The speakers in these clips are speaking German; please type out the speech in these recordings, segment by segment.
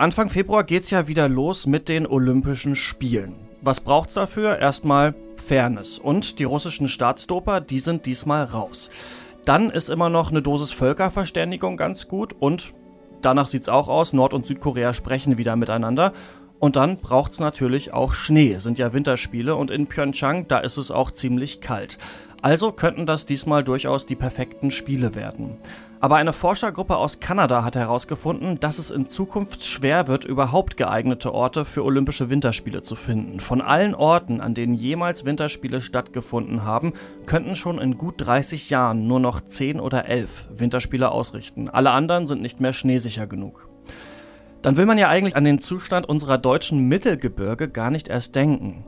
Anfang Februar geht's ja wieder los mit den Olympischen Spielen. Was braucht's dafür? Erstmal Fairness. Und die russischen Staatsdoper, die sind diesmal raus. Dann ist immer noch eine Dosis Völkerverständigung ganz gut und danach sieht's auch aus, Nord- und Südkorea sprechen wieder miteinander. Und dann braucht's natürlich auch Schnee, sind ja Winterspiele und in Pyeongchang, da ist es auch ziemlich kalt. Also könnten das diesmal durchaus die perfekten Spiele werden. Aber eine Forschergruppe aus Kanada hat herausgefunden, dass es in Zukunft schwer wird, überhaupt geeignete Orte für Olympische Winterspiele zu finden. Von allen Orten, an denen jemals Winterspiele stattgefunden haben, könnten schon in gut 30 Jahren nur noch 10 oder 11 Winterspiele ausrichten. Alle anderen sind nicht mehr schneesicher genug. Dann will man ja eigentlich an den Zustand unserer deutschen Mittelgebirge gar nicht erst denken.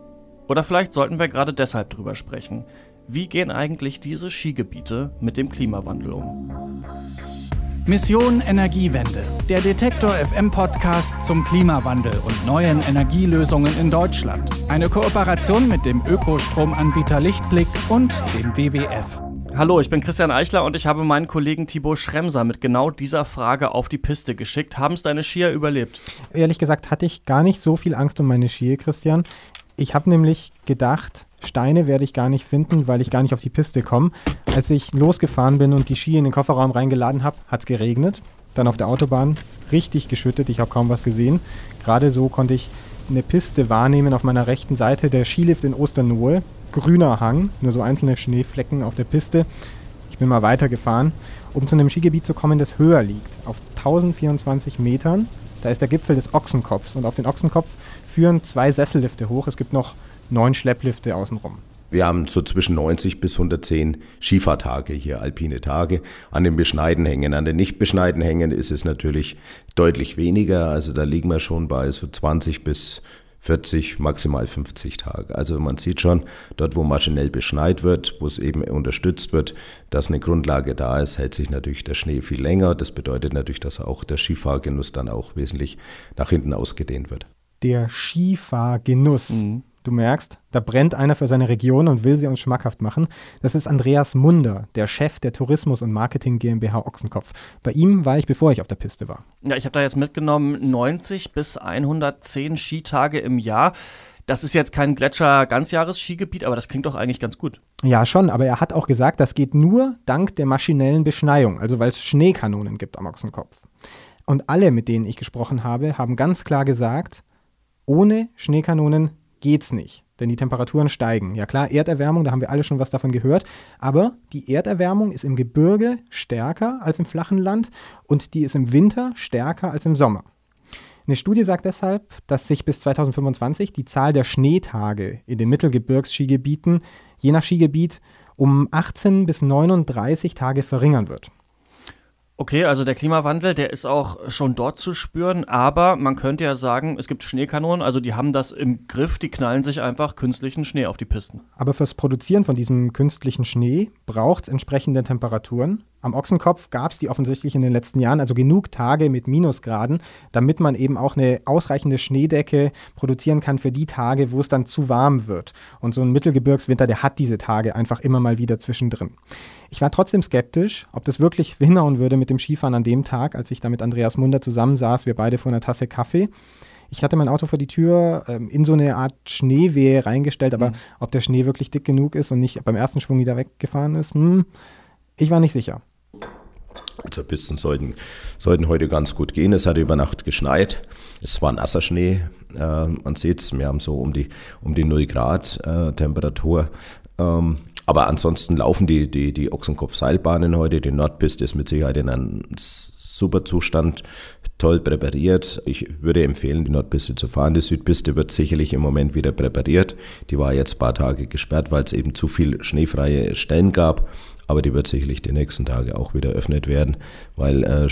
Oder vielleicht sollten wir gerade deshalb drüber sprechen. Wie gehen eigentlich diese Skigebiete mit dem Klimawandel um? Mission Energiewende, der Detektor FM Podcast zum Klimawandel und neuen Energielösungen in Deutschland. Eine Kooperation mit dem Ökostromanbieter Lichtblick und dem WWF. Hallo, ich bin Christian Eichler und ich habe meinen Kollegen Thibaut Schremser mit genau dieser Frage auf die Piste geschickt. Haben es deine Skier überlebt? Ehrlich gesagt hatte ich gar nicht so viel Angst um meine Skier, Christian. Ich habe nämlich gedacht, Steine werde ich gar nicht finden, weil ich gar nicht auf die Piste komme. Als ich losgefahren bin und die Ski in den Kofferraum reingeladen habe, hat es geregnet. Dann auf der Autobahn richtig geschüttet, ich habe kaum was gesehen. Gerade so konnte ich eine Piste wahrnehmen auf meiner rechten Seite, der Skilift in Osternohe. Grüner Hang, nur so einzelne Schneeflecken auf der Piste. Ich bin mal weitergefahren, um zu einem Skigebiet zu kommen, das höher liegt, auf 1024 Metern. Da ist der Gipfel des Ochsenkopfs und auf den Ochsenkopf führen zwei Sessellifte hoch. Es gibt noch neun Schlepplifte außenrum. Wir haben so zwischen 90 bis 110 Skifahrtage hier, alpine Tage, an den beschneiten Hängen. An den nicht beschneiten Hängen ist es natürlich deutlich weniger. Also da liegen wir schon bei so 20 bis 40, maximal 50 Tage. Also man sieht schon, dort wo maschinell beschneit wird, wo es eben unterstützt wird, dass eine Grundlage da ist, hält sich natürlich der Schnee viel länger. Das bedeutet natürlich, dass auch der Skifahrgenuss dann auch wesentlich nach hinten ausgedehnt wird. Der Skifahrgenuss. Mhm. Du merkst, da brennt einer für seine Region und will sie uns schmackhaft machen. Das ist Andreas Munder, der Chef der Tourismus- und Marketing GmbH Ochsenkopf. Bei ihm war ich, bevor ich auf der Piste war. Ja, ich habe da jetzt mitgenommen 90 bis 110 Skitage im Jahr. Das ist jetzt kein Gletscher-Ganzjahres-Skigebiet, aber das klingt doch eigentlich ganz gut. Ja, schon, aber er hat auch gesagt, das geht nur dank der maschinellen Beschneiung, also weil es Schneekanonen gibt am Ochsenkopf. Und alle, mit denen ich gesprochen habe, haben ganz klar gesagt, ohne Schneekanonen geht's nicht, denn die Temperaturen steigen. Ja klar, Erderwärmung, da haben wir alle schon was davon gehört, aber die Erderwärmung ist im Gebirge stärker als im flachen Land und die ist im Winter stärker als im Sommer. Eine Studie sagt deshalb, dass sich bis 2025 die Zahl der Schneetage in den Mittelgebirgsskigebieten je nach Skigebiet um 18 bis 39 Tage verringern wird. Okay, also der Klimawandel, der ist auch schon dort zu spüren, aber man könnte ja sagen, es gibt Schneekanonen, also die haben das im Griff, die knallen sich einfach künstlichen Schnee auf die Pisten. Aber fürs Produzieren von diesem künstlichen Schnee braucht es entsprechende Temperaturen. Am Ochsenkopf gab es die offensichtlich in den letzten Jahren, also genug Tage mit Minusgraden, damit man eben auch eine ausreichende Schneedecke produzieren kann für die Tage, wo es dann zu warm wird. Und so ein Mittelgebirgswinter, der hat diese Tage einfach immer mal wieder zwischendrin. Ich war trotzdem skeptisch, ob das wirklich hinhauen würde mit dem Skifahren an dem Tag, als ich da mit Andreas Munder zusammensaß, wir beide vor einer Tasse Kaffee. Ich hatte mein Auto vor die Tür ähm, in so eine Art Schneewehe reingestellt, aber mhm. ob der Schnee wirklich dick genug ist und nicht beim ersten Schwung wieder weggefahren ist, hm, ich war nicht sicher. Also Pisten sollten, sollten heute ganz gut gehen. Es hat über Nacht geschneit. Es war nasser Schnee. Äh, man sieht es, wir haben so um die, um die 0 Grad äh, Temperatur. Ähm, aber ansonsten laufen die, die, die Ochsenkopf-Seilbahnen heute. Die Nordpiste ist mit Sicherheit in einem super Zustand, toll präpariert. Ich würde empfehlen, die Nordpiste zu fahren. Die Südpiste wird sicherlich im Moment wieder präpariert. Die war jetzt ein paar Tage gesperrt, weil es eben zu viel schneefreie Stellen gab. Aber die wird sicherlich die nächsten Tage auch wieder eröffnet werden, weil äh,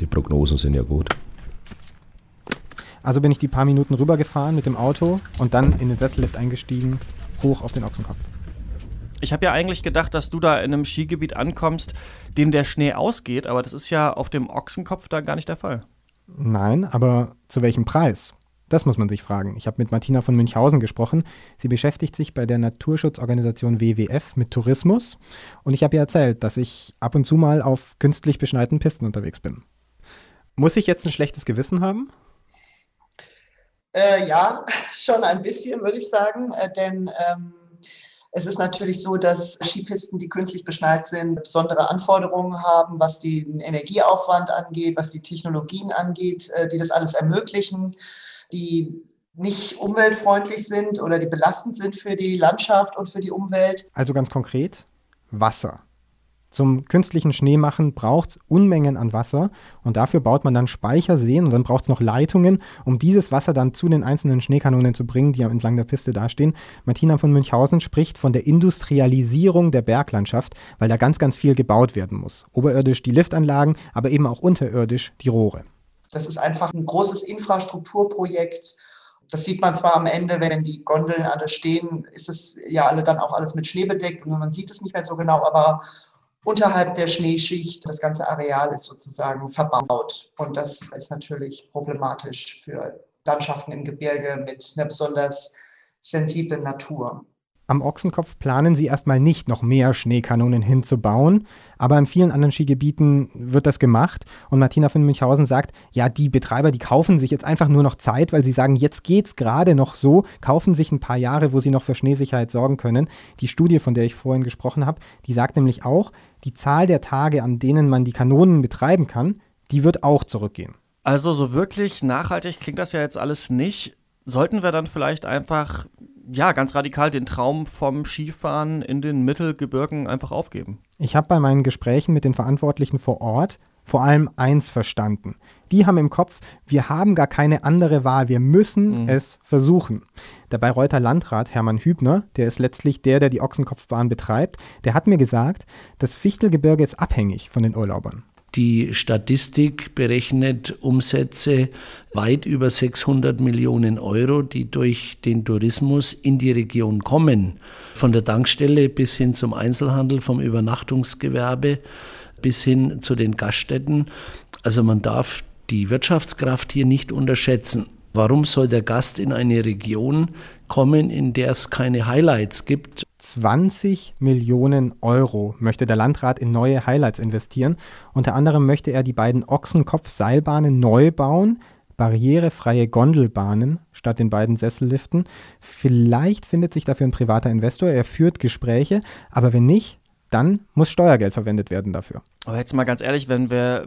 die Prognosen sind ja gut. Also bin ich die paar Minuten rübergefahren mit dem Auto und dann in den Sessellift eingestiegen, hoch auf den Ochsenkopf. Ich habe ja eigentlich gedacht, dass du da in einem Skigebiet ankommst, dem der Schnee ausgeht, aber das ist ja auf dem Ochsenkopf da gar nicht der Fall. Nein, aber zu welchem Preis? Das muss man sich fragen. Ich habe mit Martina von Münchhausen gesprochen. Sie beschäftigt sich bei der Naturschutzorganisation WWF mit Tourismus. Und ich habe ihr erzählt, dass ich ab und zu mal auf künstlich beschneiten Pisten unterwegs bin. Muss ich jetzt ein schlechtes Gewissen haben? Äh, ja, schon ein bisschen, würde ich sagen. Äh, denn ähm, es ist natürlich so, dass Skipisten, die künstlich beschneit sind, besondere Anforderungen haben, was den Energieaufwand angeht, was die Technologien angeht, äh, die das alles ermöglichen, die nicht umweltfreundlich sind oder die belastend sind für die Landschaft und für die Umwelt. Also ganz konkret, Wasser. Zum künstlichen Schneemachen braucht es Unmengen an Wasser und dafür baut man dann Speicherseen und dann braucht es noch Leitungen, um dieses Wasser dann zu den einzelnen Schneekanonen zu bringen, die entlang der Piste dastehen. Martina von Münchhausen spricht von der Industrialisierung der Berglandschaft, weil da ganz, ganz viel gebaut werden muss. Oberirdisch die Liftanlagen, aber eben auch unterirdisch die Rohre. Das ist einfach ein großes Infrastrukturprojekt. Das sieht man zwar am Ende, wenn die Gondeln alle stehen, ist es ja alle dann auch alles mit Schnee bedeckt und man sieht es nicht mehr so genau, aber unterhalb der Schneeschicht. Das ganze Areal ist sozusagen verbaut. Und das ist natürlich problematisch für Landschaften im Gebirge mit einer besonders sensiblen Natur. Am Ochsenkopf planen sie erstmal nicht, noch mehr Schneekanonen hinzubauen, aber in vielen anderen Skigebieten wird das gemacht. Und Martina von Münchhausen sagt, ja, die Betreiber, die kaufen sich jetzt einfach nur noch Zeit, weil sie sagen, jetzt geht es gerade noch so, kaufen sich ein paar Jahre, wo sie noch für Schneesicherheit sorgen können. Die Studie, von der ich vorhin gesprochen habe, die sagt nämlich auch, die Zahl der Tage, an denen man die Kanonen betreiben kann, die wird auch zurückgehen. Also so wirklich nachhaltig klingt das ja jetzt alles nicht. Sollten wir dann vielleicht einfach ja, ganz radikal den Traum vom Skifahren in den Mittelgebirgen einfach aufgeben. Ich habe bei meinen Gesprächen mit den Verantwortlichen vor Ort vor allem eins verstanden. Die haben im Kopf, wir haben gar keine andere Wahl, wir müssen mhm. es versuchen. Der Bayreuther Landrat Hermann Hübner, der ist letztlich der, der die Ochsenkopfbahn betreibt, der hat mir gesagt, das Fichtelgebirge ist abhängig von den Urlaubern. Die Statistik berechnet Umsätze weit über 600 Millionen Euro, die durch den Tourismus in die Region kommen. Von der Tankstelle bis hin zum Einzelhandel, vom Übernachtungsgewerbe bis hin zu den Gaststätten. Also man darf die Wirtschaftskraft hier nicht unterschätzen. Warum soll der Gast in eine Region kommen, in der es keine Highlights gibt? 20 Millionen Euro möchte der Landrat in neue Highlights investieren. Unter anderem möchte er die beiden Ochsenkopf-Seilbahnen neu bauen, barrierefreie Gondelbahnen statt den beiden Sesselliften. Vielleicht findet sich dafür ein privater Investor. Er führt Gespräche, aber wenn nicht, dann muss Steuergeld verwendet werden dafür. Aber jetzt mal ganz ehrlich, wenn wir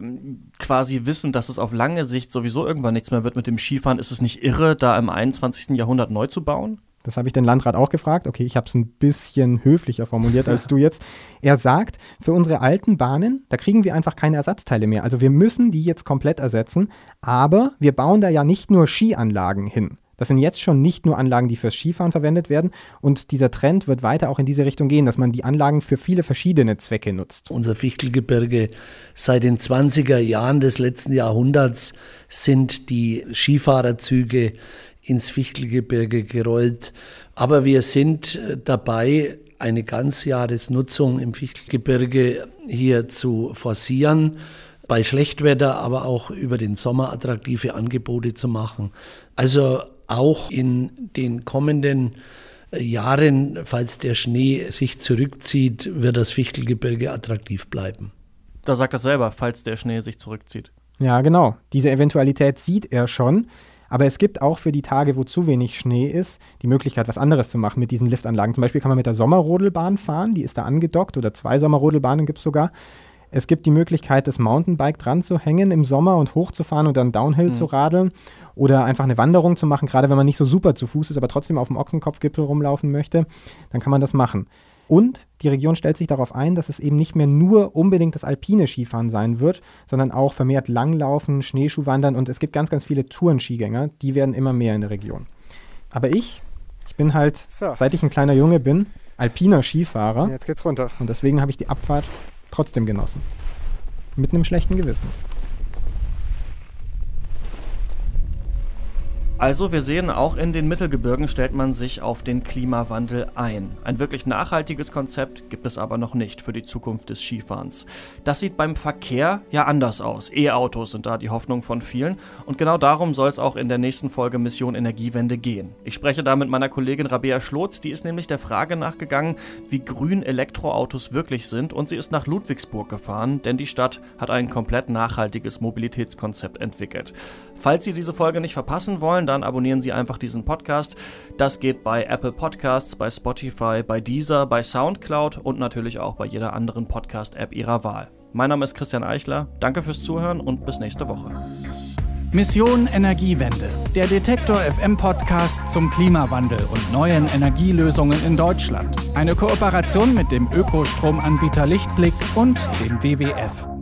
quasi wissen, dass es auf lange Sicht sowieso irgendwann nichts mehr wird mit dem Skifahren, ist es nicht irre, da im 21. Jahrhundert neu zu bauen? Das habe ich den Landrat auch gefragt. Okay, ich habe es ein bisschen höflicher formuliert als du jetzt. Er sagt, für unsere alten Bahnen, da kriegen wir einfach keine Ersatzteile mehr. Also wir müssen die jetzt komplett ersetzen. Aber wir bauen da ja nicht nur Skianlagen hin. Das sind jetzt schon nicht nur Anlagen, die fürs Skifahren verwendet werden. Und dieser Trend wird weiter auch in diese Richtung gehen, dass man die Anlagen für viele verschiedene Zwecke nutzt. Unser Fichtelgebirge seit den 20er Jahren des letzten Jahrhunderts sind die Skifahrerzüge ins Fichtelgebirge gerollt. Aber wir sind dabei, eine Ganzjahresnutzung im Fichtelgebirge hier zu forcieren bei Schlechtwetter, aber auch über den Sommer attraktive Angebote zu machen. Also auch in den kommenden äh, Jahren, falls der Schnee sich zurückzieht, wird das Fichtelgebirge attraktiv bleiben. Da sagt er selber, falls der Schnee sich zurückzieht. Ja, genau. Diese Eventualität sieht er schon. Aber es gibt auch für die Tage, wo zu wenig Schnee ist, die Möglichkeit, was anderes zu machen mit diesen Liftanlagen. Zum Beispiel kann man mit der Sommerrodelbahn fahren, die ist da angedockt, oder zwei Sommerrodelbahnen gibt es sogar. Es gibt die Möglichkeit, das Mountainbike dran zu hängen im Sommer und hochzufahren und dann Downhill mhm. zu radeln oder einfach eine Wanderung zu machen, gerade wenn man nicht so super zu Fuß ist, aber trotzdem auf dem Ochsenkopfgipfel rumlaufen möchte, dann kann man das machen. Und die Region stellt sich darauf ein, dass es eben nicht mehr nur unbedingt das alpine Skifahren sein wird, sondern auch vermehrt Langlaufen, Schneeschuhwandern und es gibt ganz, ganz viele Tourenskigänger, die werden immer mehr in der Region. Aber ich, ich bin halt, so. seit ich ein kleiner Junge bin, alpiner Skifahrer. Jetzt geht's runter. Und deswegen habe ich die Abfahrt trotzdem genossen. Mit einem schlechten Gewissen. Also wir sehen, auch in den Mittelgebirgen stellt man sich auf den Klimawandel ein. Ein wirklich nachhaltiges Konzept gibt es aber noch nicht für die Zukunft des Skifahrens. Das sieht beim Verkehr ja anders aus. E-Autos sind da die Hoffnung von vielen und genau darum soll es auch in der nächsten Folge Mission Energiewende gehen. Ich spreche da mit meiner Kollegin Rabea Schlotz, die ist nämlich der Frage nachgegangen, wie grün Elektroautos wirklich sind und sie ist nach Ludwigsburg gefahren, denn die Stadt hat ein komplett nachhaltiges Mobilitätskonzept entwickelt. Falls Sie diese Folge nicht verpassen wollen, dann abonnieren Sie einfach diesen Podcast. Das geht bei Apple Podcasts, bei Spotify, bei Deezer, bei Soundcloud und natürlich auch bei jeder anderen Podcast-App Ihrer Wahl. Mein Name ist Christian Eichler. Danke fürs Zuhören und bis nächste Woche. Mission Energiewende. Der Detektor FM Podcast zum Klimawandel und neuen Energielösungen in Deutschland. Eine Kooperation mit dem Ökostromanbieter Lichtblick und dem WWF.